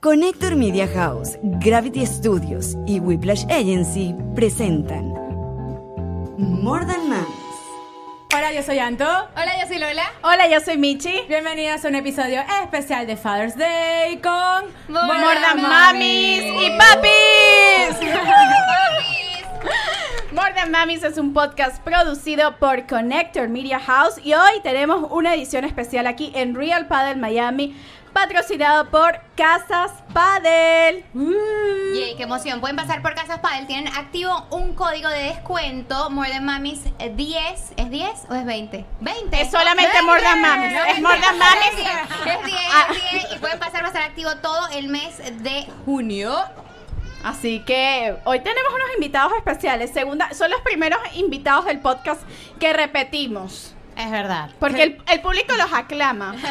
Connector Media House, Gravity Studios y Whiplash Agency presentan More Than Moms. Hola, yo soy Anto. Hola, yo soy Lola. Hola, yo soy Michi. Bienvenidas a un episodio especial de Father's Day con More Than Mamis y Papis. More Than Mamis es un podcast producido por Connector Media House y hoy tenemos una edición especial aquí en Real Paddle Miami, patrocinado por Casas Paddle. Yay, qué emoción. Pueden pasar por Casas Padel. Tienen activo un código de descuento. More Than Mamis eh, 10. ¿Es 10 o es 20? 20. Es solamente More Than Mamis. No, Es More Than Mamis. Es 10, Ah. es 10. Y pueden pasar, va a estar activo todo el mes de junio. Así que hoy tenemos unos invitados especiales. Segunda, son los primeros invitados del podcast que repetimos. Es verdad. Porque el, el público los aclama.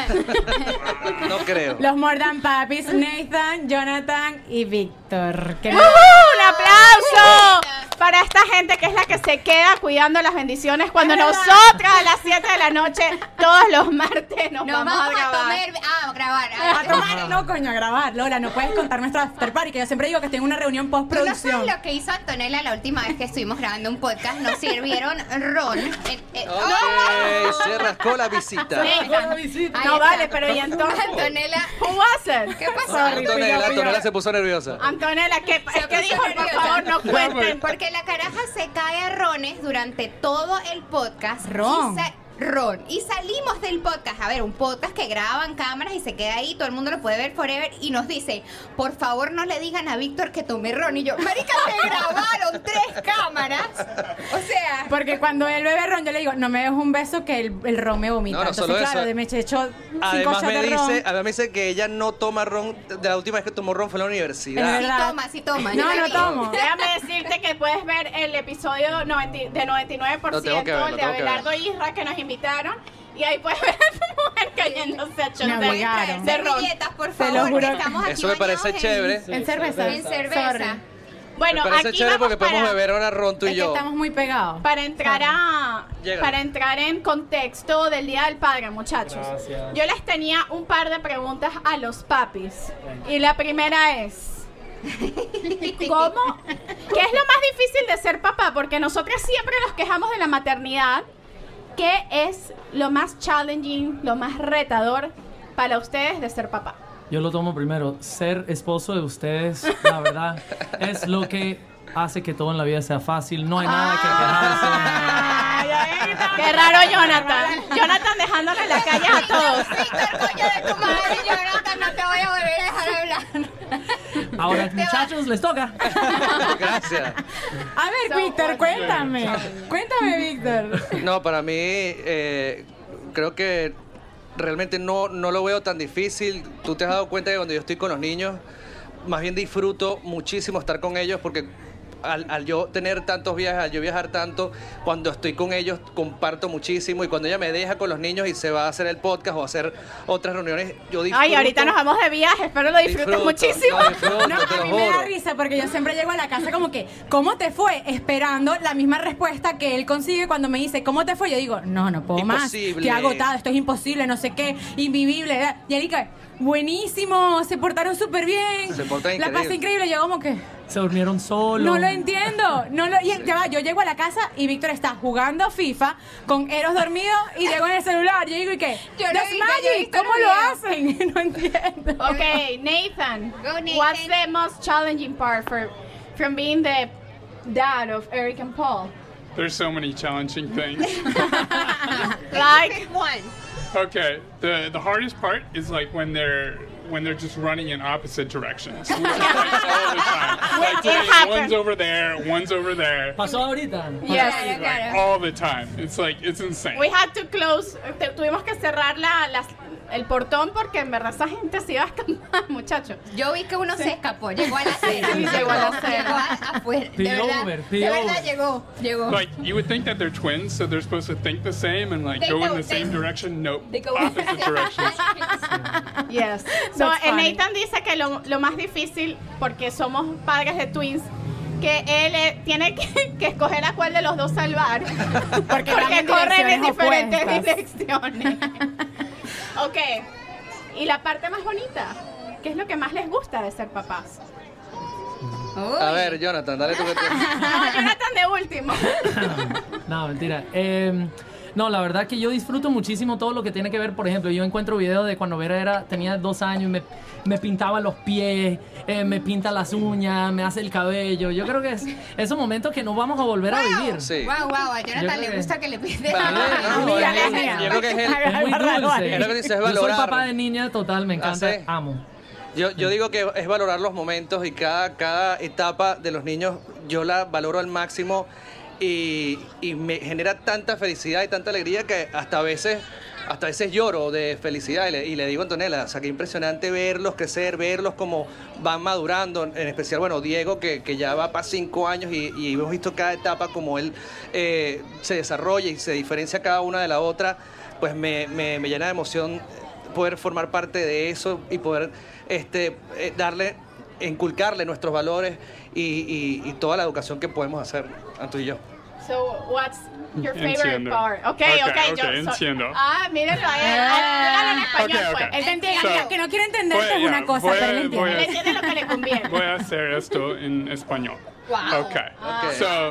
No creo. los Mordan Papis, Nathan, Jonathan y Víctor. ¡Uh! ¡Un aplauso! Para esta gente que es la que se queda cuidando las bendiciones cuando nosotras a las 7 de la noche, todos los martes, nos, Nos vamos, a grabar. comer. Ah, a grabar. A tomar, no coño, a grabar. Lola, no puedes contar nuestro after party, que yo siempre digo que estoy en una reunión ¿Tú no postproducción. sabes lo que hizo Antonella la última vez que estuvimos grabando un podcast? Nos sirvieron ron. Eh, eh, Ok, se rascó la visita. Ahí No está. vale, pero y entonces. Antonella. Who was it? ¿Qué pasó? Antonella, Antonella se puso nerviosa. Antonella, ¿qué, es que dijo, por nerviosa. favor, no cuenten. Porque la caraja se cae a rones durante todo el podcast. Ron. Y ron. Y salimos del podcast. A ver, un podcast que graban cámaras y se queda ahí, todo el mundo lo puede ver forever. Y nos dice, por favor no le digan a Víctor que tomé ron. Y yo, marica, te grabaron tres cámaras. O sea... Porque cuando él bebe ron, yo le digo, no me des un beso que el, el ron me vomita. No, no, Entonces, solo claro, eso. de me echó cinco Además me de ron. dice, además me dice que ella no toma ron, de la última vez que tomó ron fue en la universidad. Sí toma, sí toma. No, no vi. tomo. Déjame decirte que puedes ver el episodio 90 de 99% Lo tengo que ver, lo el de tengo que ver. Abelardo Isra que nos invitaron. Y ahí puedes ver a esa mujer cayéndose a Me de- ron. Servilletas, por favor. lo juro. que Estamos aquí Eso me parece chévere. En cerveza. En cerveza. Sorry. Bueno, me parece aquí chévere vamos porque podemos para, beber ahora ron tú Es y que yo. estamos muy pegados. para entrar a Llega. para entrar en contexto del Día del Padre, muchachos. Yo les tenía un par de preguntas a los papis. Y la primera es ¿Cómo? ¿Qué es lo más difícil de ser papá? Porque nosotros siempre nos quejamos de la maternidad. ¿Qué es lo más challenging, lo más retador para ustedes de ser papá? Yo lo tomo primero. Ser esposo de ustedes, la verdad, es lo que hace que todo en la vida sea fácil. No hay nada que quejarse. Qué raro Jonathan. Jonathan dejándole la calle a todos. Víctor, coño de tu madre, Jonathan, no te voy a volver a dejar hablar. Ahora, muchachos, les toca. Gracias. A ver, Víctor, cuéntame. Cuéntame, Víctor. No, para mí eh, creo que realmente no, no lo veo tan difícil. Tú te has dado cuenta que cuando yo estoy con los niños, más bien disfruto muchísimo estar con ellos porque al, al yo tener tantos viajes, al yo viajar tanto, cuando estoy con ellos comparto muchísimo y cuando ella me deja con los niños y se va a hacer el podcast o a hacer otras reuniones, yo disfruto. Ay, ahorita nos vamos de viaje, espero lo disfrutes disfruto, muchísimo. no, disfruto, No, te a mí me da risa porque yo siempre llego a la casa como que, ¿cómo te fue? Esperando la misma respuesta que él consigue cuando me dice, ¿cómo te fue? Yo digo, no, no puedo más. Imposible. Qué agotado, esto es imposible, no sé qué, invivible. Y él dice, buenísimo, se portaron súper bien. Se portan La pasé increíble. increíble. Yo como que, Se durmieron solos. no lo entiendo. No lo, y ya va, yo llego a la casa y Víctor está jugando FIFA con Eros dormido y Diego en el celular. Yo digo, ¿y qué? Yo lo That's vi, yo he magic, visto ¿cómo lo hacen? no entiendo. Okay, Nathan. Go, Nathan. What's the most challenging part for from being the dad of Eric and Paul? There's so many challenging things. Like, Pick one. Okay, the the hardest part is like when they're when they're just running in opposite directions. We fight all the time. Like It today, one's over there, one's over there. Pasó ahorita. yes. Claro, Like all the time. It's like it's insane. We had to close, te- tuvimos que cerrar la, las- el portón porque en verdad esa gente se iba a escapar, muchachos. Yo vi que uno se escapó, llegó a la acera. Sí, llegó a la acera. Llegó a- afuera. De Pidió verdad, Uber, de verdad llegó, llegó. Like you would think that they're twins, so they're supposed to think the same and like They go in don't, the same direction. Nope, they go opposite directions. Yes. So, That's eh, funny. Nathan dice que lo, lo más difícil, porque somos padres de twins, que él eh, tiene que, que escoger a cuál de los dos salvar. Porque, en corren en diferentes opuestas. direcciones. ok. ¿Y la parte más bonita? qué es lo que más les gusta de ser papás? A ver, Jonathan, dale tú que tú. No, Jonathan de último. No, mentira. Eh, no, la verdad que yo disfruto muchísimo todo lo que tiene que ver, por ejemplo, yo encuentro videos de cuando Vera era, tenía dos años y me, me pintaba los pies, eh, me pinta las uñas, me hace el cabello. Yo creo que es esos momentos que no vamos a volver a vivir. Sí. Wow, wow, a Jonathan le gusta que le pide. Vale, no, Mira, es- mira. Yo creo que es el, Es muy dulce. Es lo que dices, es Yo soy papá de niña total, me encanta, ¿Ah, amo. Yo, yo digo que es valorar los momentos y cada, cada etapa de los niños yo la valoro al máximo y, y me genera tanta felicidad y tanta alegría que hasta a veces hasta a veces lloro de felicidad y le, y le digo a Antonella, o sea, qué impresionante verlos crecer, verlos como van madurando, en especial, bueno, Diego, que, que ya va para cinco años y, hemos visto cada etapa como él eh, se desarrolla y se diferencia cada una de la otra, pues me, me- me llena de emoción poder formar parte de eso y poder este, eh, darle, inculcarle nuestros valores y, y- y toda la educación que podemos hacer, Anto y yo. So, what's your favorite Entiendo. part? Ok, Ok, ok, ok, yo. so- entiendo. ah, mírenlo a él. Ah, en español, Ok, ok. pues. Él te entiende, So- que- que no quiere entenderte Voy- es una ya, cosa, pero él entiende. Él entiende lo que le conviene. Voy a hacer esto en español. Wow. Okay. Ok. So,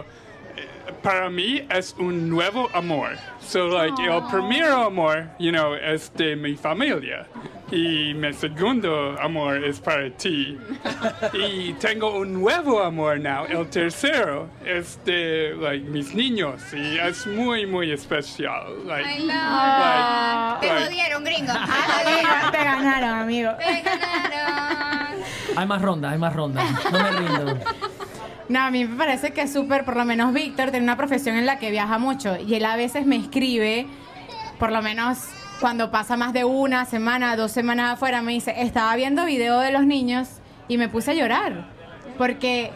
eh, para mí es un nuevo amor. So, like, el primer amor, you know, es de mi familia. Y mi segundo amor es para ti. y tengo un nuevo amor now. El tercero es de, like, mis niños. Y es muy, muy especial. Like, I love. like, Te like- jodieron, gringo. Te Amigo, te ganaron, amigo. Te ganaron. Hay más ronda, hay más ronda. No me rindo. No, a mí me parece que es súper, por lo menos Víctor tiene una profesión en la que viaja mucho y él a veces me escribe, por lo menos cuando pasa más de una semana, dos semanas afuera, me dice, estaba viendo video de los niños y me puse a llorar. Porque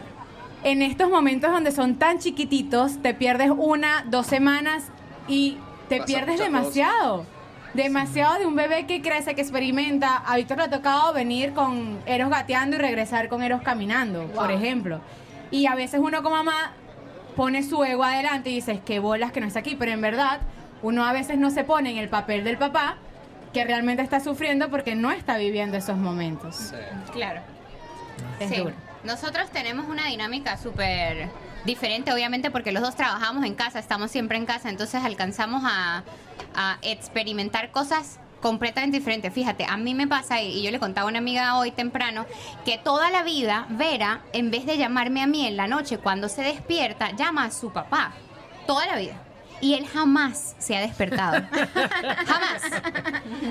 en estos momentos donde son tan chiquititos, te pierdes una, dos semanas y te Pasa pierdes demasiado. Demasiado de un bebé que crece, que experimenta. A Víctor le ha tocado venir con Eros gateando y regresar con Eros caminando, por ejemplo. Y a veces uno como mamá pone su ego adelante y dices, qué bolas que no está aquí. Pero en verdad, uno a veces no se pone en el papel del papá que realmente está sufriendo porque no está viviendo esos momentos. Claro. Es Sí. duro. Nosotros tenemos una dinámica súper diferente, obviamente, porque los dos trabajamos en casa, estamos siempre en casa, entonces alcanzamos a, a experimentar cosas completamente diferentes. Fíjate, a mí me pasa, y y yo le contaba a una amiga hoy temprano, que toda la vida Vera, en vez de llamarme a mí en la noche cuando se despierta, llama a su papá. Toda la vida. Y él jamás se ha despertado. jamás.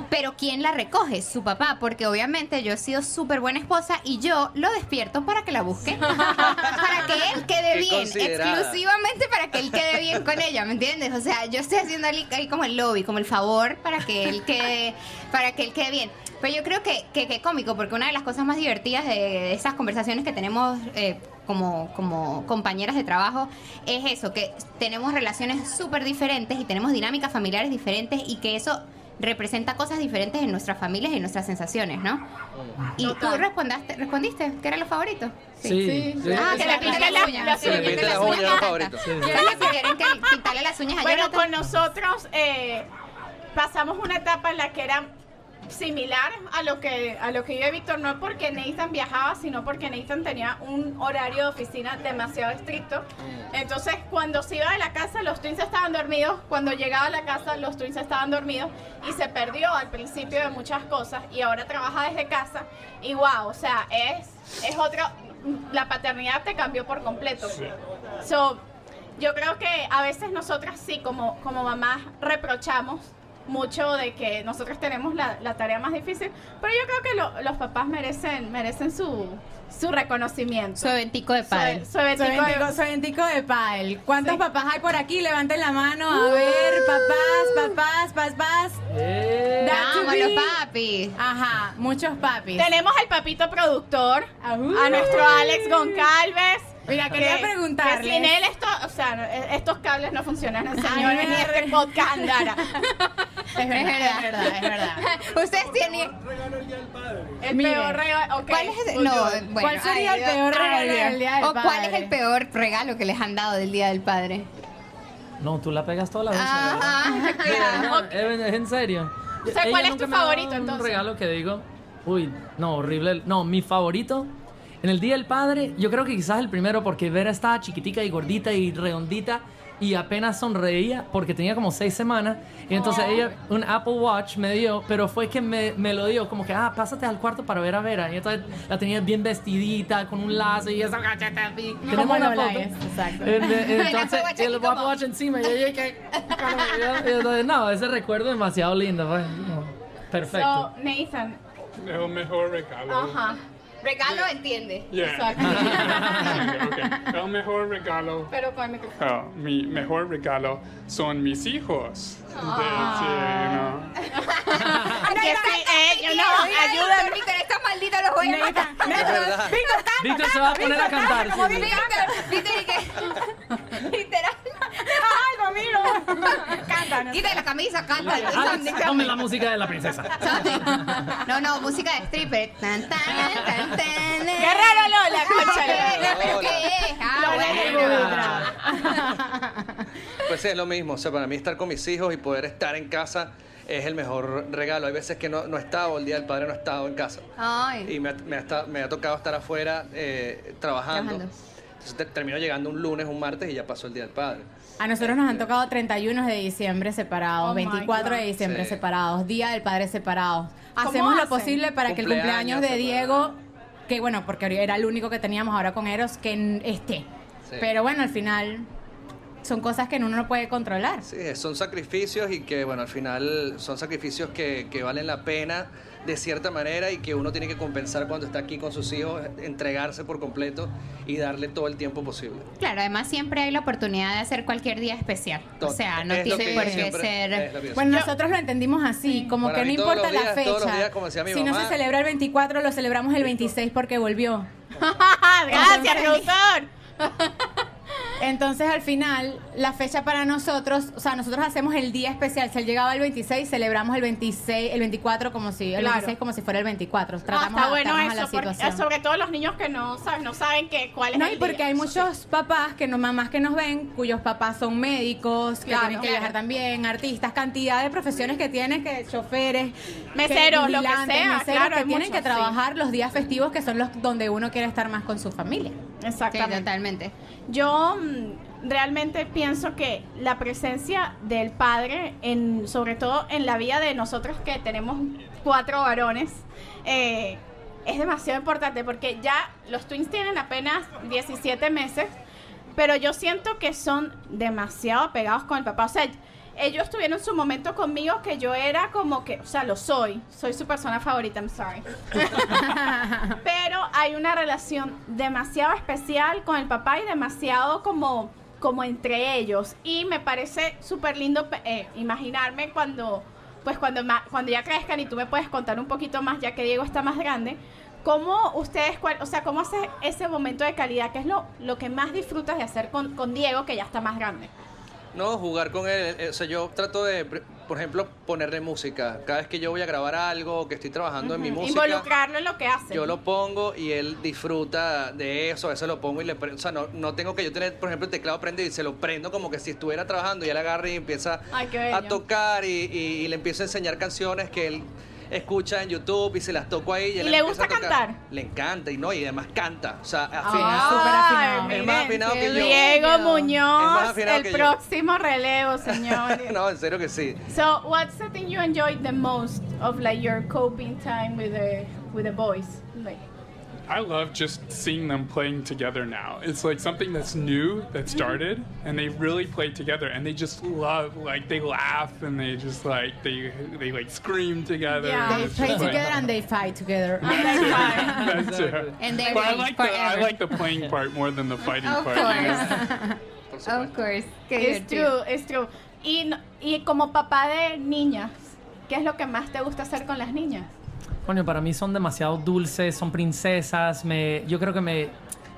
Pero ¿quién la recoge? Su papá, porque obviamente yo he sido súper buena esposa y yo lo despierto para que la busque. para que él quede Qué bien. Exclusivamente para que él quede bien con ella, ¿me entiendes? O sea, yo estoy haciendo ahí como el lobby, como el favor para que él quede, para que él quede bien. Pero yo creo que, que, que cómico, porque una de las cosas más divertidas de, de esas conversaciones que tenemos eh, como, como compañeras de trabajo es eso, que tenemos relaciones súper diferentes y tenemos dinámicas familiares diferentes y que eso representa cosas diferentes en nuestras familias y en nuestras sensaciones, ¿no? Y tú respondiste, respondiste, ¿qué era lo favorito? Sí. sí. Ah, Que que le le pinten pinten las uñas. Se le pinten las uñas, era favorito. Sí. Ustedes que quieren que pintarle las uñas a Bueno, con nosotros eh, pasamos una etapa en la que era similar a lo que a lo que vive Víctor, no porque Nathan viajaba, sino porque Nathan tenía un horario de oficina demasiado estricto. Entonces, cuando se iba de la casa, los twins estaban dormidos. Cuando llegaba a la casa, los twins estaban dormidos. Y se perdió al principio de muchas cosas. Y ahora trabaja desde casa. Y wow, o sea, es, es otro. La paternidad te cambió por completo. So, yo creo que a veces nosotras sí, como, como mamás, reprochamos mucho de que nosotros tenemos la, la tarea más difícil, pero yo creo que lo- los papás merecen, merecen su, su reconocimiento. Su eventico de padre. Su- su eventico Soy de- ventico, soy ventico de pádel. ¿Cuántos Sí. papás hay por aquí? Levanten la mano. A ver, papás, papás, papás. Eh, los papis. Ajá, muchos papis. Tenemos al papito productor, Ajú. a nuestro Alex Goncalves. Mira, quería que- preguntarles. que sin él esto, o sea, eh, estos cables no funcionan, ni da este podcast andara. Es verdad, es verdad, es verdad. Ustedes tienen. El Miren, peor regalo. ok, ¿Cuál es el, voy no, bueno, ¿Cuál sería el peor regalo del Día del ¿O cuál es Padre? el peor regalo que les han dado del Día del Padre? No, tú la pegas toda la vez. Ajá, claro. No, es, es en serio. O sea, Ella ¿cuál es nunca tu favorito, un entonces? regalo que digo. Uy, no, horrible. No, mi favorito. En el Día del Padre, yo creo que quizás el primero, porque Vera estaba chiquitica y gordita y redondita y apenas sonreía porque tenía como seis semanas. Y entonces ella un Apple Watch me dio, pero fue que me, me lo dio como que, ah, pásate al cuarto para ver a Vera. Y entonces la tenía bien vestidita, con un lazo y así. Tenemos una foto. es, exacto. Entonces, Apple Watch el Apple Watch encima. Y ella que... y entonces, no, ese recuerdo es demasiado lindo. fue, no, perfecto. So, Nathan. El mejor regalo. Ajá. Regalo entiende. Yeah. Exacto. El mejor regalo. Pero con el micrófono. Oh, mi mejor regalo son mis hijos. De, sí, no. Que sí, eh, yo no, ayúdame. Víctor, estos malditos los voy a matar. Verdad. Víctor se va a poner a cantar. Víctor, Víctor. Literal. Miro. Cántanos. Quita la camisa, canta. Alex, ponme la música de la princesa. No, no, música de stripper. Tan, tan, tan, tan. Qué raro Lola, concha. ¿Pero Lola. qué es? Ah, bueno. Pues sí, es lo mismo. O sea, para mí estar con mis hijos y poder estar en casa es el mejor regalo. Hay veces que no, no he estado, el día del padre no he estado en casa. Ay. Y me ha, me ha esta- me ha tocado estar afuera eh, trabajando. Trabajando. Entonces te- termino llegando un lunes, un martes y ya pasó el día del padre. A nosotros nos han tocado 31 de diciembre separados, Oh my 24 de diciembre Sí. separados, Día del Padre separados. ¿Cómo Hacemos lo posible para que el Cumpleaños de. Diego, que bueno, porque era el único que teníamos ahora con Eros, que esté. Sí. Pero bueno, al final son cosas que uno no puede controlar. Sí, son sacrificios y que, bueno, al final son sacrificios que, que valen la pena de cierta manera y que uno tiene que compensar cuando está aquí con sus hijos, entregarse por completo y darle todo el tiempo posible. Claro, además siempre hay la oportunidad de hacer cualquier día especial. O sea, no tiene que por qué ser... Bueno, nosotros lo entendimos así, como Para que no importa la días, todos los fecha. días, como decía mi si no se celebra el 24, lo celebramos el 26 porque volvió. Gracias, productor. Entonces al final, la fecha para nosotros, o sea, nosotros hacemos el día especial. Si él llegaba el 26, celebramos el 26, el 24 como si, el Claro. 26 como si fuera el 24. Ah, Tratamos está de bueno adaptarnos a eso, la porque- situación. sobre todo los niños que no saben, no saben que, cuál es No, el y porque día. hay muchos papás, que no, mamás que nos ven, cuyos papás son médicos, que Claro. tienen que viajar también, artistas, cantidad de profesiones que tienen, que choferes, Meseros, que lo que sea, meseros, claro, que tienen muchos, que sí. trabajar los días festivos, que son los donde uno quiere estar más con su familia. Sí, Exactamente. totalmente. Yo mm, realmente pienso que la presencia del padre, en, sobre todo en la vida de nosotros que tenemos cuatro varones, eh, es demasiado importante porque ya los twins tienen apenas 17 meses, pero yo siento que son demasiado apegados con el papá. O sea, ellos tuvieron su momento conmigo que yo era como que, o sea, lo soy, soy su persona favorita, I'm sorry. Pero hay una relación demasiado especial con el papá y demasiado como, como entre ellos. Y me parece súper lindo eh, imaginarme cuando, pues cuando, ma- cuando ya crezcan y tú me puedes contar un poquito más, ya que Diego está más grande, ¿cómo ustedes, cuál- o sea, cómo haces ese momento de calidad? ¿Qué es lo, lo que más disfrutas de hacer con, con Diego, que ya está más grande? No, jugar con él. eh, O sea, yo trato de, por ejemplo, ponerle música. Cada vez que yo voy a grabar algo, que estoy trabajando en mi música. Involucrarlo en lo que hace. Yo lo pongo y él disfruta de eso, a veces lo pongo y le o sea, no, no tengo que yo tener, por ejemplo, el teclado prendido y se lo prendo como que si estuviera trabajando y él agarra y empieza Ay, a tocar y, y- y le empiezo a enseñar canciones que él escucha en YouTube y se las toco ahí y, ¿Y le gusta cantar? Le encanta y no, y además canta, o sea, afina. súper afinado. Es más afinado que yo. Diego Muñoz, el próximo relevo, señores. no, en serio que sí. So, what's the thing you enjoy the most of like your coping time with the with the boys? Like, I love just seeing them playing together now. It's like something that's new that started, and they really play together, and they just love, like they laugh and they just like they they like scream together. Yeah. They play just, like- together and they fight together. That's it. And they But I wait like the I like the playing part more than the fighting Of part. you course. Por supuesto. Of course. Qué it's true, it's true. Y, y como papá de niñas, ¿qué es lo que más te gusta hacer con las niñas? Coño, para mí son demasiado dulces, son princesas. Me, yo creo que me.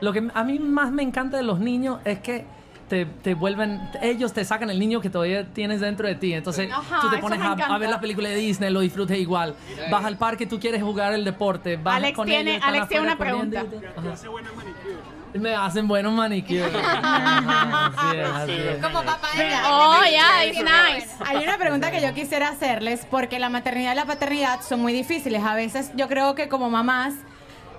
Lo que a mí más me encanta de los niños es que te, te vuelven. Ellos te sacan el niño que todavía tienes dentro de ti. Entonces Ajá, tú te pones a, ver la película de Disney, lo disfrutes igual. Vas al parque, tú quieres jugar el deporte. Vas Alex con tiene- ellos, Alex tiene una pregunta. Me hacen buenos manicures. Así es, así es. Como papá de Mira, Oh, yeah, it's nice. Hay una pregunta que yo quisiera hacerles porque la maternidad y la paternidad son muy difíciles. A veces yo creo que como mamás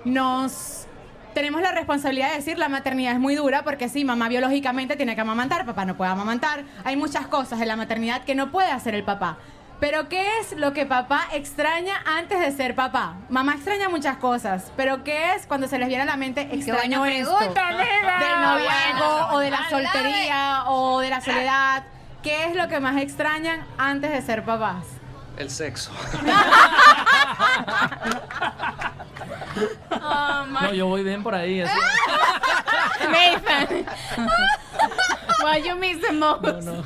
nos tenemos la responsabilidad de decir la maternidad es muy dura porque sí, mamá biológicamente tiene que amamantar, papá no puede amamantar. Hay muchas cosas en la maternidad que no puede hacer el papá. Pero ¿qué es lo que papá extraña antes de ser papá? Mamá extraña muchas cosas, pero ¿qué es cuando se les viene a la mente extraño esto? Del noviazgo o de la soltería o de la soledad. ¿Qué es lo que más extrañan antes de ser papás? El sexo. Oh, my No, yo voy bien por ahí. así. Nathan. What you miss the most? No, no.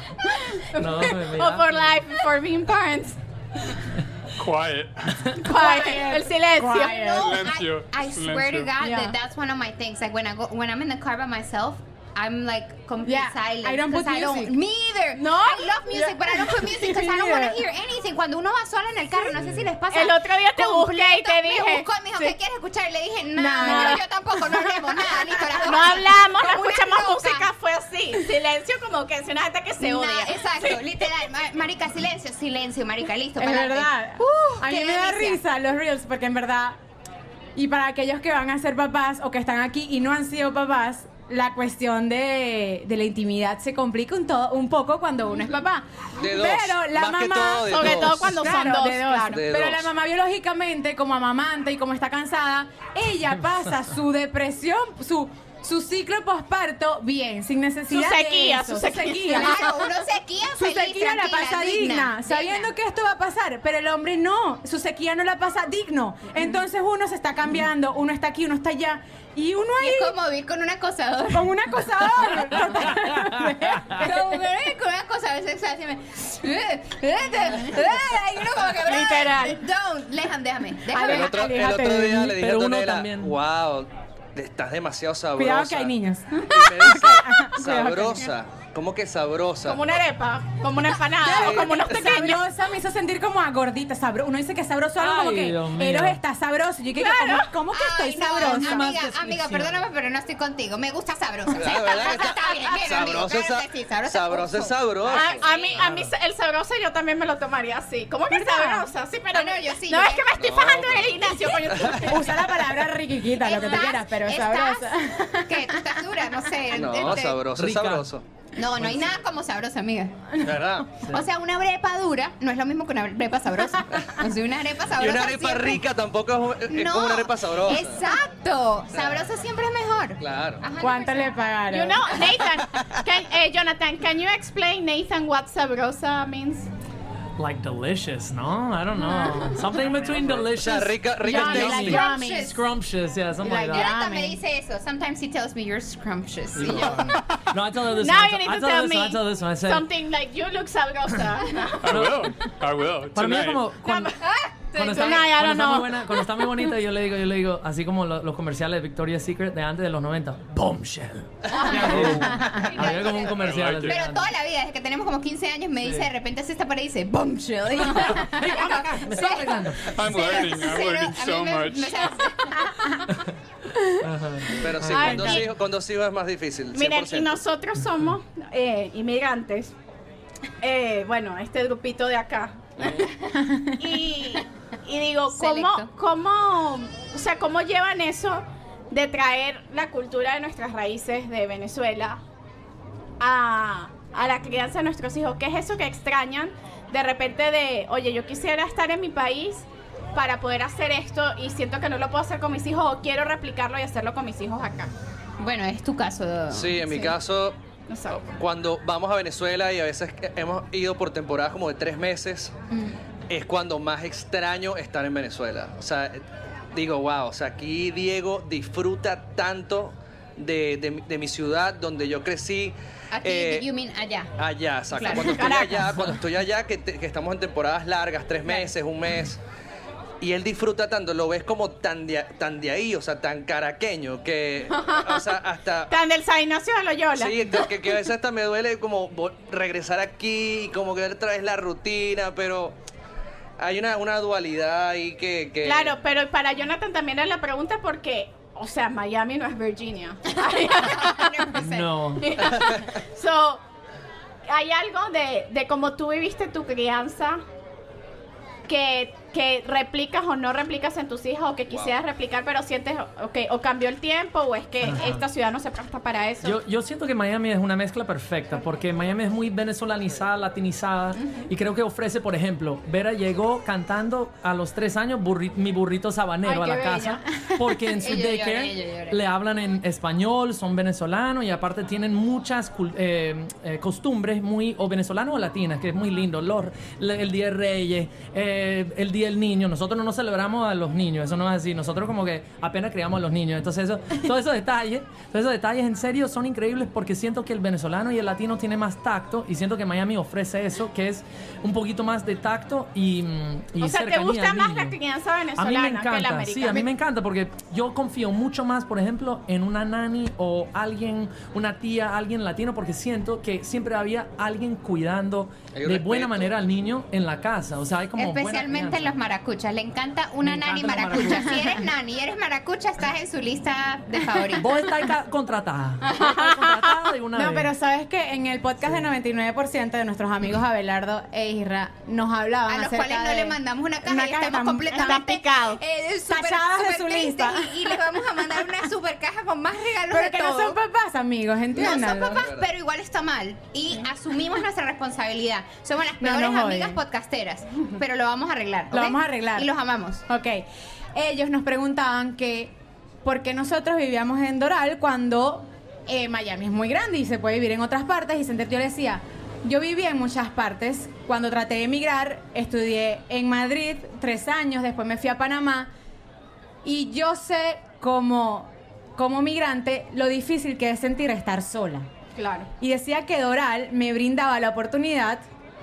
No, me- me for life, for being parents. Quiet. Quiet. El silencio. Quiet. No, Silencio, I, I swear to silencio. God Yeah. that that's one of my things. Like when I go when I'm in the car by myself, I'm like complete Yeah, silent. I don't put 'cause music. me either. No. I love music, but I don't put music because I don't want to Me hear anything. Cuando uno va sola en el carro, no sé si les pasa. El otro día te busqué y te Me dije- buscó y me dijo, Sí. ¿qué quieres escuchar? Y le dije, no, Nada. yo, yo tampoco, no hablemos nada, listo. No hablamos, no escuchamos música, fue así. Silencio como que es una gente que se Nah, odia. exacto, literal. Ma- Marica, silencio, silencio, marica, listo. Es verdad. Uh, a mí me da risa los reels porque en verdad, y para aquellos que van a ser papás o que están aquí y no han sido papás, la cuestión de, de la intimidad se complica un, todo, un poco cuando uno es papá. De dos. Pero la Más que mamá... todo de Sobre dos. todo cuando son Claro, dos, de dos. claro. De Pero dos. la mamá biológicamente, como amamanta y como está cansada, ella pasa su depresión, su, su ciclo posparto bien, sin necesidad Su sequía, de eso, su sequía. Claro, uno sequía su feliz, sequía la pasa digna, sabiendo digna. que esto va a pasar, pero el hombre no, su sequía no la pasa digno. Entonces uno se está cambiando, uno está aquí, uno está allá, y uno Y ahí es como vivir con un acosador. con un acosador. Como que con una cosa a veces así me. Y uno como que. Literal. Don't, déjame, déjame. El déjame. otro, el otro de día mí. le dije a también. wow, estás demasiado sabrosa. Cuidado que hay niños. Y me dice, sabrosa. ¿Cómo que sabrosa? Como una arepa, como una empanada, Sí. o como unos pequeños. Sabrosa me hizo sentir como a gordita, sabroso. Uno dice que es sabroso algo como Ay, que Dios mío. Eros está sabroso. Yo dije, Claro. ¿cómo, cómo que Ay, estoy no, sabrosa? más Amiga, amiga, descripción. perdóname, pero no estoy contigo. Me gusta sabrosa. Sí, Ah, ¿verdad que está bien, bien, amigo. Sabrosa es Claro sa- que sí, sabrosa. sabrosa es Uf. sabrosa. A, a mí, a mí el sabroso yo también me lo tomaría así. ¿Cómo que ¿Verdad? sabrosa? Sí, pero Ah, no, yo sí, No yo es que me estoy No, fajando en el coño. Usa la palabra riquiquita, lo que tú Estás- quieras, pero es estás- sabrosa. ¿Qué? ¿Tú estás dura? No sé. No, este- sabroso es Rica. sabroso. No, no hay nada como sabrosa, amiga. ¿Verdad? O sea, una arepa dura no es lo mismo que una arepa sabrosa. O sea, una arepa sabrosa. Y una arepa siempre- rica tampoco es, es No, como una arepa sabrosa. Exacto. Sabrosa siempre es mejor. Claro. Ajá, ¿Cuánto 100%. le pagaron? You know, Nathan, can, eh, Jonathan, can you explain Nathan what sabrosa means? Like delicious, no? I don't know. Something between O delicious. sea, rica, rica Yummy, like yummy. yummy. Scrumptious, yeah, something Like like that. Me dice eso. Sometimes he tells me you're scrumptious. Y No, I tell her this Now one. you need tell to tell this one. I me tell this one. I said, something like you look sabrosa. I will. I will. para mí es Tonight. como cuando, cuando está, cuando está muy buena, cuando está muy bonita, yo le digo, yo le digo, así como lo- los comerciales de Victoria's Secret de antes de los 90, bombshell. Había como un comercial. así. Pero toda la vida, desde que tenemos como 15 años, me dice de repente así esta pared y dice bombshell. Y Me estaba pegando. I'm learning. I'm cero, learning a mí so me- much. me- Pero sí, Ay, con dos, sí. hijos, con dos hijos es más difícil. 100%. Miren, y nosotros somos eh, inmigrantes. Eh, bueno, este grupito de acá. y, y digo, ¿cómo. ¿cómo, o sea, cómo llevan eso de traer la cultura de nuestras raíces de Venezuela a, a la crianza de nuestros hijos? ¿Qué es eso que extrañan de repente de, oye, yo quisiera estar en mi país para poder hacer esto y siento que no lo puedo hacer con mis hijos o quiero replicarlo y hacerlo con mis hijos acá? Bueno, es tu caso. Sí, en mi caso, cuando vamos a Venezuela y a veces hemos ido por temporadas como de tres meses, es cuando más extraño estar en Venezuela. O sea, digo, wow, o sea, aquí Diego disfruta tanto de, de mi- de mi ciudad donde yo crecí. Aquí, Eh, you mean allá. Allá. Claro. Cuando estoy allá, cuando estoy allá, que, te- que estamos en temporadas largas, tres meses, un mes. Y él disfruta tanto, lo ves como tan de, tan de ahí, o sea, tan caraqueño, que, o sea, hasta... Tan del San Ignacio de Loyola. Sí, entonces, que, que a veces hasta me duele como regresar aquí y como que otra vez la rutina, pero hay una, una dualidad ahí que... que- Claro, pero para Jonathan también era la pregunta porque o sea, Miami no es Virginia. No. so, hay algo de, de cómo tú viviste tu crianza que, que replicas o no replicas en tus hijos o que quisieras replicar pero sientes okay, o cambió el tiempo o es que esta ciudad no se presta para eso. Yo, yo siento que Miami es una mezcla perfecta porque Miami es muy venezolanizada, latinizada y creo que ofrece, por ejemplo, Vera llegó cantando a los tres años burri- mi burrito sabanero Ay, a la bella. casa porque en su daycare le hablan en español, son venezolanos y aparte tienen muchas eh, eh, costumbres muy o venezolanas o latinas, que es muy lindo. Los- el Día de Reyes, eh, el Día del Niño. Nosotros no nos celebramos a los niños, eso no es así. Nosotros como que apenas criamos a los niños. Entonces eso, todos esos detalles, todos esos detalles en serio son increíbles porque siento que el venezolano y el latino tiene más tacto y siento que Miami ofrece eso, que es un poquito más de tacto y, mm, y o sea, ¿te cercanía gusta al más niño. la crianza A mí me venezolana que la encanta, americana? sí, a mí me encanta porque yo confío mucho más, por ejemplo, en una nani o alguien, una tía, alguien latino, porque siento que siempre había alguien cuidando de buena manera al niño en la casa. O sea, hay como buena Especialmente crianza. Los maracuchas. Le encanta una Me nani maracucha. Si eres nani y eres maracucha, estás en su lista de favoritos. Vos estás ca- contratada. Vos estás contratada de una No, vez. pero sabes que en el podcast de 99% de nuestros amigos Abelardo e Isra nos hablaban A los acerca cuales no de- le mandamos una caja una y caja estamos completamente están picados. eh, súper- Tachadas de súper su tristes lista. Y, y les vamos a mandar una super caja con más regalos Pero de que todo. no son papás, amigos, No entiendan. son papás, pero igual está mal. Y asumimos nuestra responsabilidad. Somos las No peores amigas podcasteras. Pero lo vamos a arreglar. Lo vamos a arreglar. Y los amamos. Ok. Ellos nos preguntaban que por qué nosotros vivíamos en Doral cuando eh, Miami es muy grande y se puede vivir en otras partes. Y Center yo le decía, yo viví en muchas partes. Cuando traté de emigrar, estudié en Madrid tres años, después me fui a Panamá. Y yo sé como, como migrante lo difícil que es sentir estar sola. Claro. Y decía que Doral me brindaba la oportunidad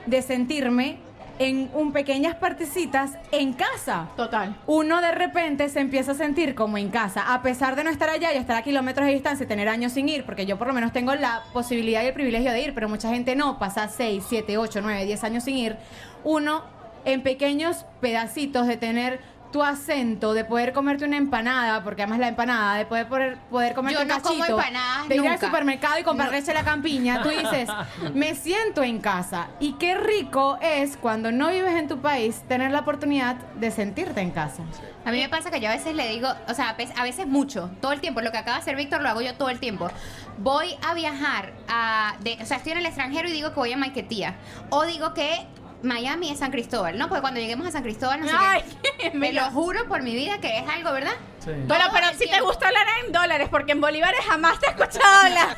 de sentirme en un pequeñas partecitas en casa. Total. Uno de repente se empieza a sentir como en casa, a pesar de no estar allá y estar a kilómetros de distancia y tener años sin ir, porque yo por lo menos tengo la posibilidad y el privilegio de ir, pero mucha gente no, pasa 6, 7, 8, 9, 10 años sin ir. Uno en pequeños pedacitos de tener tu acento, de poder comerte una empanada, porque además la empanada, de poder poder, poder comerte Yo un no como cachito, empanadas de ir al supermercado y comprar leche de la campiña, tú dices, me siento en casa. Y qué rico es cuando no vives en tu país tener la oportunidad de sentirte en casa. A mí me pasa que yo a veces le digo, o sea, a ve- a veces mucho, todo el tiempo. Lo que acaba de hacer Víctor lo hago yo todo el tiempo. Voy a viajar a, de, o sea, estoy en el extranjero y digo que voy a Maiquetía. O digo que Miami es San Cristóbal, ¿no? Porque cuando lleguemos a San Cristóbal, no sé Ay, qué. Me lo juro por mi vida que es algo, ¿verdad? Sí. Bueno, pero si te tiempo. gusta hablar en dólares, porque en bolívares jamás te he escuchado hablar.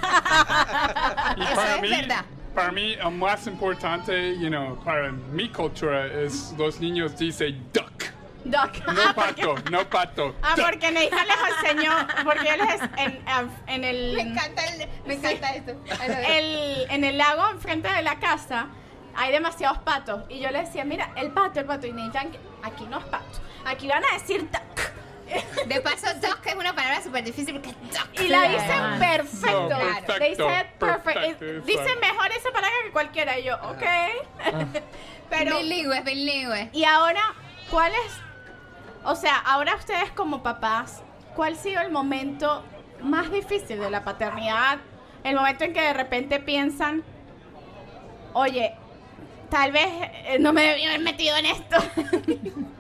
Y Eso para es mí, verdad. para mí, el más importante, you know, para mi cultura es los niños dicen duck. Doc. No Ah, porque, pato, no pato. ah, duck. porque Neija les enseñó, porque él es en, en el... Me encanta, el- me encanta esto. el, en el lago enfrente de la casa hay demasiados patos. Y yo le decía, mira, el pato, el pato. Y Nathan, aquí no es pato. Aquí van a decir duck. De paso, duck es una palabra súper difícil porque duck. Y la dicen perfecto. No, perfecto, Le dice perfecto. perfecto, Dicen mejor esa palabra que cualquiera. Y yo, ok. Pero, bilingüe, bilingüe. y ahora, ¿cuál es? O sea, ahora ustedes como papás, ¿cuál ha sido el momento más difícil de la paternidad? El momento en que de repente piensan, oye, tal vez eh, no me debía haber metido en esto.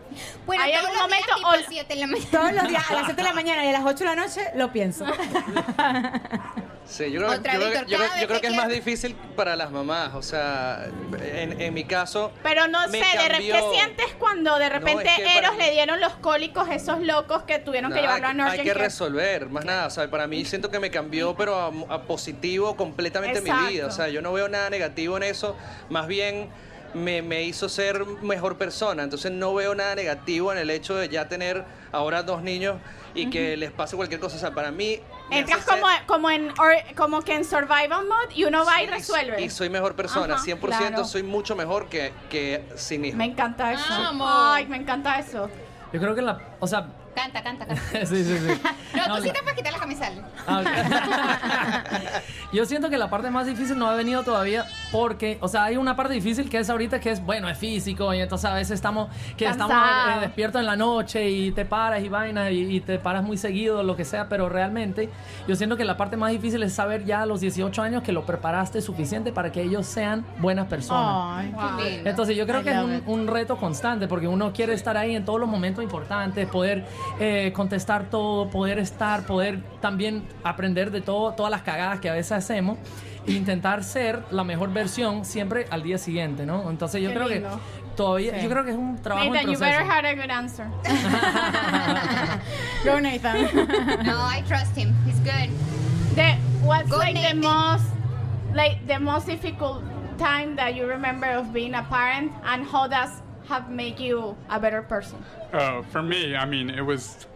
Bueno, ¿Hay todos algún los días, momento tipo o- siete de la mañana. Todos los días a las 7 de la mañana y a las 8 de la noche lo pienso. Sí, yo creo, Otra, yo creo- Víctor, yo creo- cada yo creo vez que que es más difícil para las mamás. O sea, en, en mi caso. Pero no sé, de re- ¿qué cambió- sientes cuando de repente es que para Eros mí- le dieron los cólicos esos locos que tuvieron que llevarlo a hay, Northern que Care? resolver, más nada. O sea, para mí siento que me cambió, pero a, a positivo completamente mi vida. O sea, yo no veo nada negativo en eso. Más bien me, me hizo ser mejor persona. Entonces no veo nada negativo en el hecho de ya tener ahora dos niños y que les pase cualquier cosa. O sea, para mí... Entras como, como, en, or- como que en survival mode y uno va y Sí, resuelve. Y soy mejor persona, Ajá, 100% claro. soy mucho mejor que, que sin hijos. Me encanta eso. Amo. Ay, me encanta eso. Yo creo que la, o sea, Canta, canta, canta. sí, sí, sí. No, No, tú sí te puedes quitar la camiseta. Ok. Yo siento que la parte más difícil no ha venido todavía porque, o sea, hay una parte difícil que es ahorita que es, bueno, es físico y entonces a veces estamos, que estamos eh, despiertos en la noche y te paras y vainas y, y te paras muy seguido, lo que sea, pero realmente yo siento que la parte más difícil es saber ya a los 18 años que lo preparaste suficiente para que ellos sean buenas personas. Ay, Qué lindo. Entonces yo creo I que es un, un reto constante porque uno quiere estar ahí en todos los momentos importantes, poder eh, contestar todo, poder estar, poder también aprender de todo, todas las cagadas que a veces hacemos e intentar ser la mejor versión siempre al día siguiente, ¿no? Entonces yo Qué creo lindo. que todavía, Sí. yo creo que es un trabajo Nathan, en you better proceso. have a good answer. Go Nathan. No, I trust him. He's good. The, what's like the most like the most difficult time that you remember of being a parent and how does have made you a better person? Oh, for me, I mean, it was.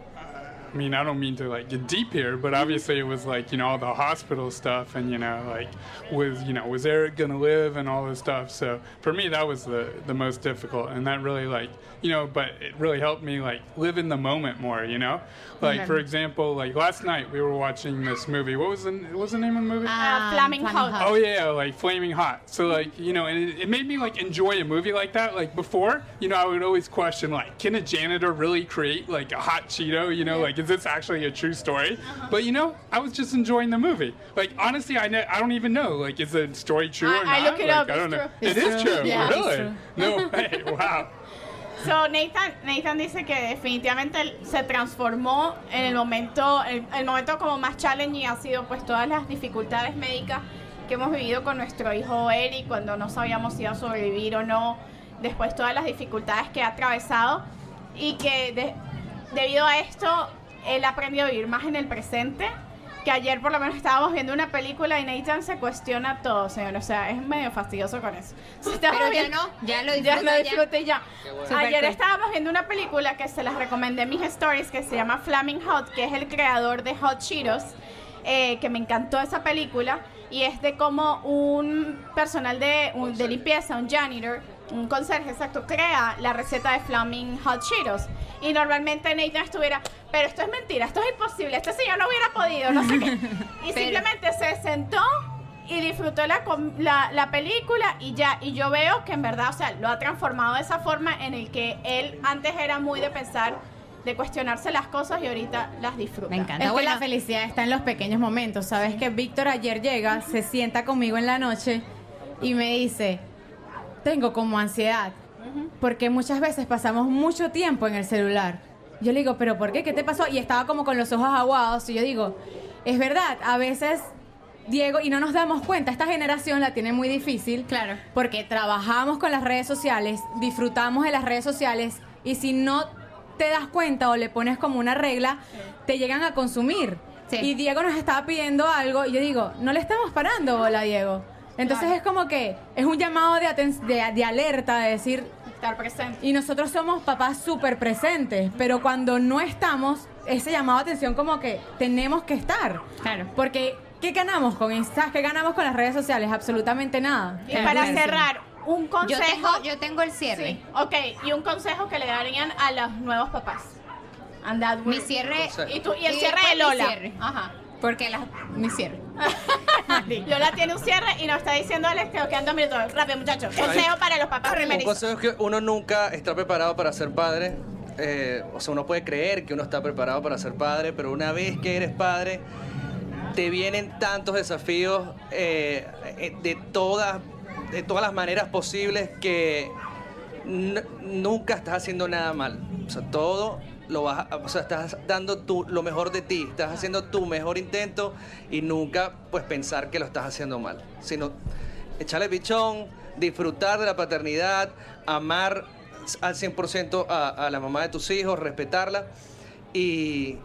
I mean, I don't mean to like get deep here, but obviously it was like you know all the hospital stuff, and you know like was you know was Eric gonna live and all this stuff. So for me, that was the the most difficult, and that really like you know, but it really helped me like live in the moment more. You know, like for example, like last night we were watching this movie. What was the what was the name of the movie? Uh, Flaming Hot. Oh yeah, like flaming hot. So like you know, and it, it made me like enjoy a movie like that. Like before, you know, I would always question like, can a janitor really create like a hot Cheeto? You know, like is this actually a true story? But you know, I was just enjoying the movie. Like honestly, I ne- I don't even know like is the story true I- or I not? look it Like, up, I it's don't know. true. It It's is true. Yeah, it's really? true. No way. Wow. So Nathan, Nathan dice que definitivamente se transformó en el momento, el, el momento como más challenging ha sido pues todas las dificultades médicas que hemos vivido con nuestro hijo Eric cuando no sabíamos si iba a sobrevivir o no, después todas las dificultades que ha atravesado y que de- debido a esto él ha aprendido a vivir más en el presente. Que ayer por lo menos estábamos viendo una película y Nathan se cuestiona todo, señor. O sea, es medio fastidioso con eso. Estábamos Pero ya no, ya lo ya disfruta. lo ya. disfruté ya. Super Ayer cool. estábamos viendo una película que se las recomendé en mis stories que se llama Flaming Hot, que es el creador de Hot Cheetos, eh, que me encantó esa película y es de cómo un personal de, un- de limpieza, un janitor, un conserje exacto, crea la receta de Flaming Hot Cheetos. Y normalmente Nathan estuviera, pero esto es mentira, esto es imposible, este señor no hubiera podido, no sé qué. Y Pero- simplemente se sentó y disfrutó la, la, la película y ya, y yo veo que en verdad, o sea, lo ha transformado de esa forma en el que él antes era muy de pensar, de cuestionarse las cosas y ahorita las disfruta. Me encanta. Es que Bueno, la felicidad está en los pequeños momentos. Sabes que Víctor ayer llega, se sienta conmigo en la noche y me dice, tengo como ansiedad, porque muchas veces pasamos mucho tiempo en el celular. Yo le digo, pero ¿por qué? ¿Qué te pasó? Y estaba como con los ojos aguados y yo digo, es verdad, a veces... Diego, y no nos damos cuenta, esta generación la tiene muy difícil. Claro. Porque trabajamos con las redes sociales, disfrutamos de las redes sociales, y si no te das cuenta o le pones como una regla, te llegan a consumir. Sí. Y Diego nos estaba pidiendo algo y yo digo, no le estamos parando bola, Diego. Entonces Claro. es como que es un llamado de, aten- de, de alerta, de decir, Estar presente. y nosotros somos papás súper presentes, pero cuando no estamos, ese llamado de atención como que tenemos que estar. Claro. Porque, ¿qué ganamos con Insta? ¿Qué ganamos con las redes sociales? Absolutamente nada. Y para cerrar, un Yo consejo. tengo, yo tengo el cierre. Sí, ok, y un consejo que le darían a los nuevos papás. And that Mi cierre. Y, tú, y el y cierre de mi Lola. cierre. Ajá. Porque la, mi cierre. Lola tiene un cierre y nos está diciendo Alex que quedan dos minutos. Rápido, muchachos. Consejo para los papás Un primerizos. consejo es que uno nunca está preparado para ser padre. Eh, o sea, uno puede creer que uno está preparado para ser padre, pero una vez que eres padre, te vienen tantos desafíos eh, eh, de, todas, de todas las maneras posibles que nunca estás haciendo nada mal. O sea, todo lo vas a- o sea, estás dando tu, lo mejor de ti, estás haciendo tu mejor intento y nunca pues pensar que lo estás haciendo mal, sino echarle pichón, disfrutar de la paternidad, amar al 100% a, a la mamá de tus hijos, respetarla y,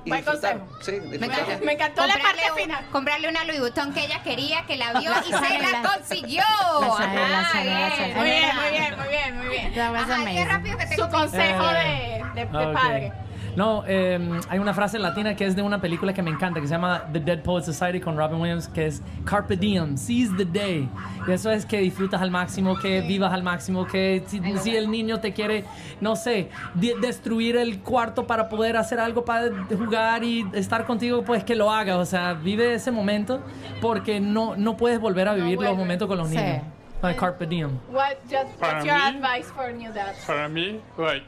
y Buen disfrutar. consejo. Sí, Me disfrutar. encanta. Me encantó la Comprarle parte un- final. Comprarle una Louis Vuitton que ella quería, que la vio y se la consiguió. La sabe, la Ajá, sabe, la bien. sabe. Muy bien, muy bien, muy bien, muy bien. Ajá, qué amazing. rápido que te Su consejo de, de- de ok. padre. No, eh, hay una frase latina que es de una película que me encanta, que se llama The Dead Poet Society con Robin Williams, que es Carpe Diem, seize the day. Y eso es que disfrutas al máximo, que vivas al máximo, que si, si el niño te quiere, no sé, de- destruir el cuarto para poder hacer algo para jugar y estar contigo, pues que lo haga. O sea, vive ese momento porque no, no puedes volver a vivir los vuelve. momentos con los Sí. niños. Like Carpe Diem. What, just, Para what's your mí- advice for new dads? Para mí, like,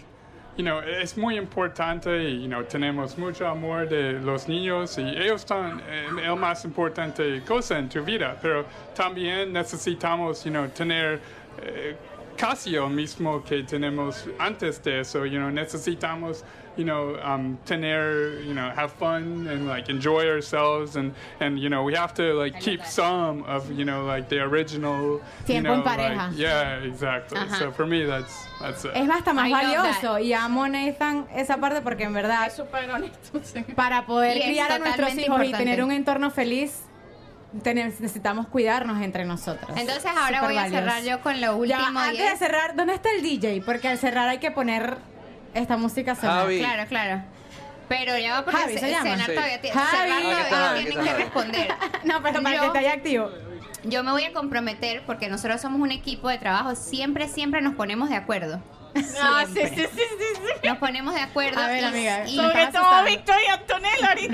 you know, es muy importante y, you know, tenemos mucho amor de los niños y ellos están eh, el más importante cosa en tu vida, pero también necesitamos, you know, tener eh, casi el mismo que tenemos antes de eso, you know, necesitamos, you know, um, tener, you know, have fun and like enjoy ourselves and, and you know, we have to like keep some of, you know, like the original, you Tiempo en know, like- pareja. yeah, exactly. Ajá. So for me, that's that's it. Es hasta más I valioso y amo Nathan esa parte porque en verdad Es súper honesto. sí. para poder Y criar a nuestros hijos y importante. tener un entorno feliz necesitamos cuidarnos entre nosotros. Entonces ahora Súper voy a valioso. cerrar yo con lo Ya, último. y antes de es- cerrar, ¿dónde está el DJ? Porque al cerrar hay que poner esta música sonar. Javi. Claro, claro. Pero ya va porque Javi, ¿se llama? cenar Sí. todavía tiene, Javi. cerrar Ah, aquí todavía está, aquí tienen está que responder. No, pero para Yo- que esté ahí activo. Yo me voy a comprometer porque nosotros somos un equipo de trabajo, siempre, siempre nos ponemos de acuerdo. Ah, sí, sí, sí, sí, sí. Nos ponemos de acuerdo. A ver, y- amiga, y- Sobre todo asustando. Victoria y Antonella ahorita.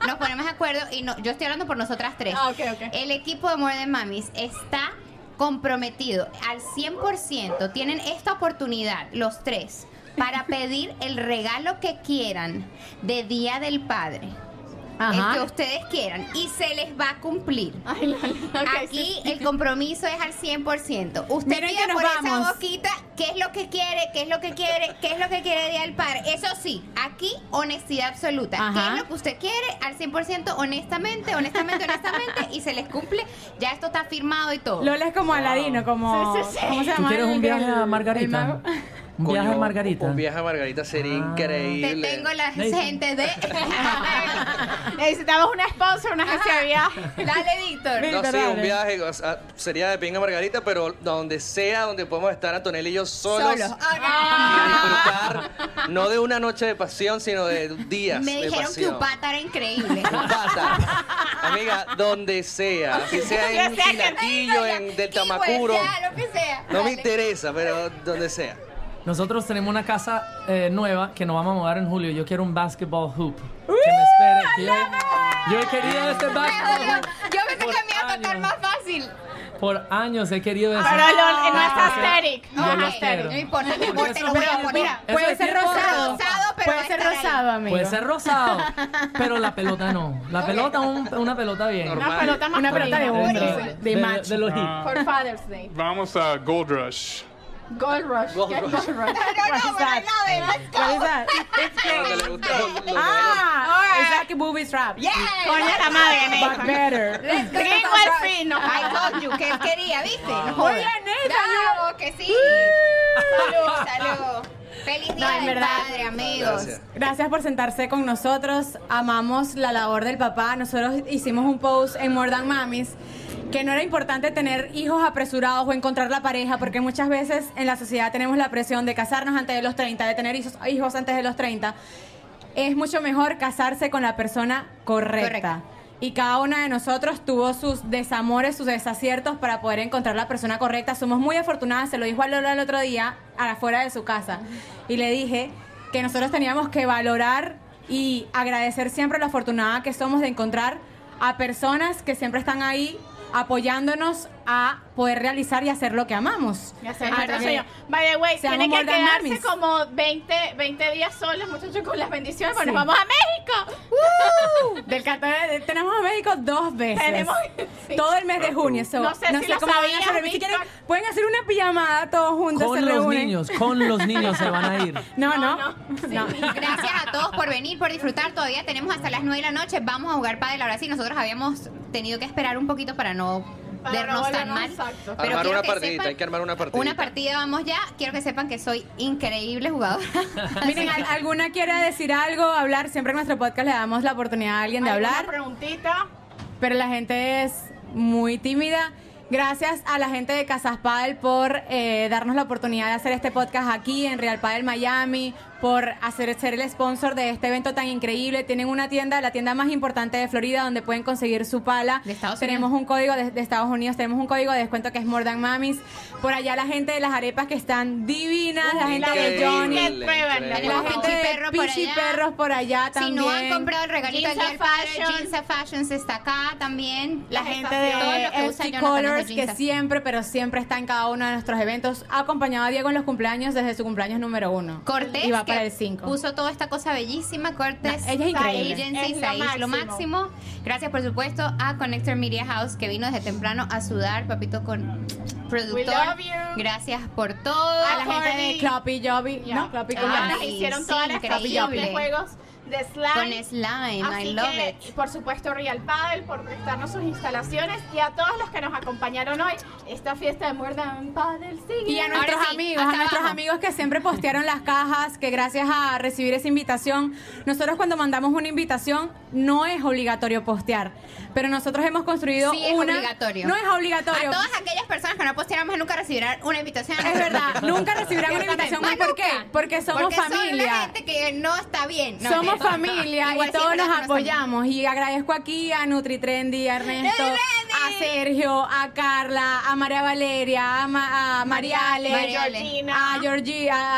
No, nos ponemos de acuerdo y no, yo estoy hablando por nosotras tres. Ah, ok, ok. El equipo de More Than Mamis está comprometido al 100%. Tienen esta oportunidad, los tres, para pedir el regalo que quieran de Día del Padre. Ajá. El que ustedes quieran y se les va a cumplir. Ay, la- la- ok, Aquí sí. el compromiso es al 100%. Usted Miren pide por vamos. esa boquita qué es lo que quiere, qué es lo que quiere, qué es lo que quiere Día del Padre. Eso sí, aquí honestidad absoluta. ¿Qué es lo que usted quiere al 100% honestamente, honestamente, honestamente y se les cumple? Ya esto está firmado y todo. Lola es como Aladino, como... Sí, sí, sí. ¿Cómo se ¿Tú llama? quieres un viaje a Margarita? Un viaje a Margarita. Un viaje a Margarita sería Ah. Te increíble. tengo la gente de... Necesitamos una sponsor, una agencia de viaje. Dale, Víctor. No, sí, Dale. un viaje o sea, sería de pinga Margarita, pero donde sea, donde podemos estar Antonella y yo solos. Solos. Y disfrutar, no de una noche de pasión, sino de días Me de dijeron que pasión. Upata era increíble. Upata. Amiga, donde sea. Si sea en sea que tenga, en Del Tamacuro. lo que sea. No me interesa, pero donde sea. Nosotros tenemos una casa eh, nueva que nos vamos a mudar en julio. Yo quiero un basketball hoop. Que me espere. que yo, yo he querido este Me basketball hoop Yo pensé que me iba a tocar más fácil. Por años he querido eso. Pero lo- no es aesthetic. Lo No espero. importa, no importa, lo voy a poner. Mira, Eso puede es ser rosado. rosado, pero puede ser estar ahí. rosado, amigo. Puede ser rosado, pero la pelota no. La pelota, un- una pelota bien. Normal. Una pelota más Una pelota de De, de de- macho. de los hip. Ah, For Father's Day. vamos a Gold Rush. Gold Rush. Gold ¿Qué es Rush. Gold Rush? No, no, pero no, let's go. What is that? Lo- Ah, it's like a booby trap. Yeah. Coño la madre, But Nathan. better. Let's go. Greenwell Free, no. I told you que él quería, ¿viste? Bien, Nathan. Bravo, que sí. Salud, salud. Feliz día No, en del verdad. padre, amigos. Gracias. Gracias por sentarse con nosotros. Amamos la labor del papá. Nosotros hicimos un post en More Than Mamis que no era importante tener hijos apresurados o encontrar la pareja, porque muchas veces en la sociedad tenemos la presión de casarnos antes de los 30, de tener hijos, hijos antes de los 30. Es mucho mejor casarse con la persona correcta. Correcta. Y cada una de nosotros tuvo sus desamores, sus desaciertos para poder encontrar la persona correcta. Somos muy afortunadas, se lo dijo a Lola el otro día, afuera de su casa. Y le dije que nosotros teníamos que valorar y agradecer siempre lo afortunada que somos de encontrar a personas que siempre están ahí apoyándonos a poder realizar y hacer lo que amamos. Ya sé, Ah, nuestro sueño. By the way, tienen que quedarse mamis. como 20, 20 días solos, muchachos, con las bendiciones, porque Sí. nos vamos a México. Del 14 tenemos a México dos veces. Tenemos- sí. Todo el mes de junio. so, No sé si lo cómo van a sabías, hacer. Si quieren, Víctor. pueden hacer una pijamada todos juntos. Con se los reúnen. niños, con los niños se van a ir. No, no. No, no. Gracias a todos por venir, por disfrutar. Todavía tenemos hasta las 9 de la noche. Vamos a jugar pádel. Ahora sí, nosotros habíamos tenido que esperar un poquito no Para no vernos tan mal. exacto. Pero Armar una partidita, sepan- hay que armar una partidita. Una partida vamos ya. Quiero que sepan que soy increíble jugadora. Miren, ¿al- ¿alguna quiere decir algo, hablar? Siempre en nuestro podcast le damos la oportunidad a alguien de ¿Alguna hablar, preguntita? pero la gente es muy tímida. Gracias a la gente de Casas Padel por eh, darnos la oportunidad de hacer este podcast aquí en Real Padel Miami, por hacer ser el sponsor de este evento tan increíble. Tienen una tienda, la tienda más importante de Florida, donde pueden conseguir su pala. De Estados tenemos Unidos. un código de, de Estados Unidos, tenemos un código de descuento que es More Than Mamis. Por allá la gente de las arepas que están divinas, la gente de Johnny. La gente de Pichi allá. Perros por allá Si también. no han comprado el regalito Ginza del Fashion. Ginza Fashions está acá también. La Las gente de FG Jonathan Colors, que siempre, pero siempre está en cada uno de nuestros eventos. Ha acompañado a Diego en los cumpleaños desde su cumpleaños número uno. Cortés, para el 5. puso toda esta cosa bellísima. Cortés, No, ella es increíble. Agency, Es lo Saiz, lo máximo. máximo. Gracias, por supuesto, a Connector Media House, que vino desde temprano a sudar, papito, con productor. We love you. Gracias por todo. A la gente de. Cloppy Jobby. Ya. No, Cloppy Ah, ¿cómo Ellas es? las hicieron sí, todas las de juegos de slime. Con slime, Así I love que, it. por supuesto, Real Paddle por prestarnos sus instalaciones y a todos los que nos acompañaron hoy. Esta fiesta de More Than Paddle sigue. Y a nuestros sí, amigos, a nuestros abajo. amigos que siempre postearon las cajas, que gracias a recibir esa invitación, nosotros cuando mandamos una invitación no es obligatorio postear, pero nosotros hemos construido Sí, es una obligatorio. No es obligatorio. A todas aquellas personas que no postearon más nunca recibirán una invitación. Es verdad, nunca recibirán una invitación ¿Por qué? Porque somos Porque son la familia. gente que no está bien. No, Somos. Familia y todos nos apoyamos. Y agradezco aquí a NutriTrendy, a Ernesto. A Sergio, a Carla, a María Valeria, a, Ma- a Mariale, Mariale. a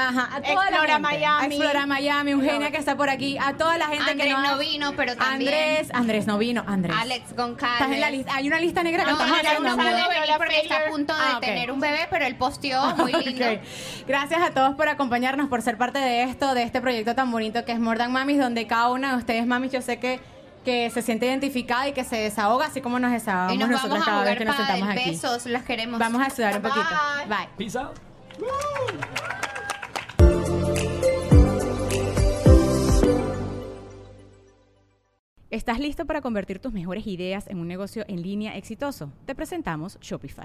ajá, a toda la gente. Miami. A Explora Miami, Eugenia que está por aquí, a toda la gente Andrés que no nos- vino, pero también. Andrés, Andrés no vino, Andrés. Alex Goncalves. Estás en la lista. Hay una lista negra que No, estamos no haciendo. pudo Lola venir porque está a punto de Ah, ok. tener un bebé, pero él posteó muy lindo. Ok. Gracias a todos por acompañarnos, por ser parte de esto, de este proyecto tan bonito que es More Than Mamis, donde cada una de ustedes, mamis, yo sé que, que se siente identificada y que se desahoga, así como nos desahogamos Y nos nosotros vamos a cada vez que nos sentamos aquí. besos, las queremos. Vamos a sudar un Bye. poquito. Bye. Peace out. ¿Estás listo para convertir tus mejores ideas en un negocio en línea exitoso? Te presentamos Shopify.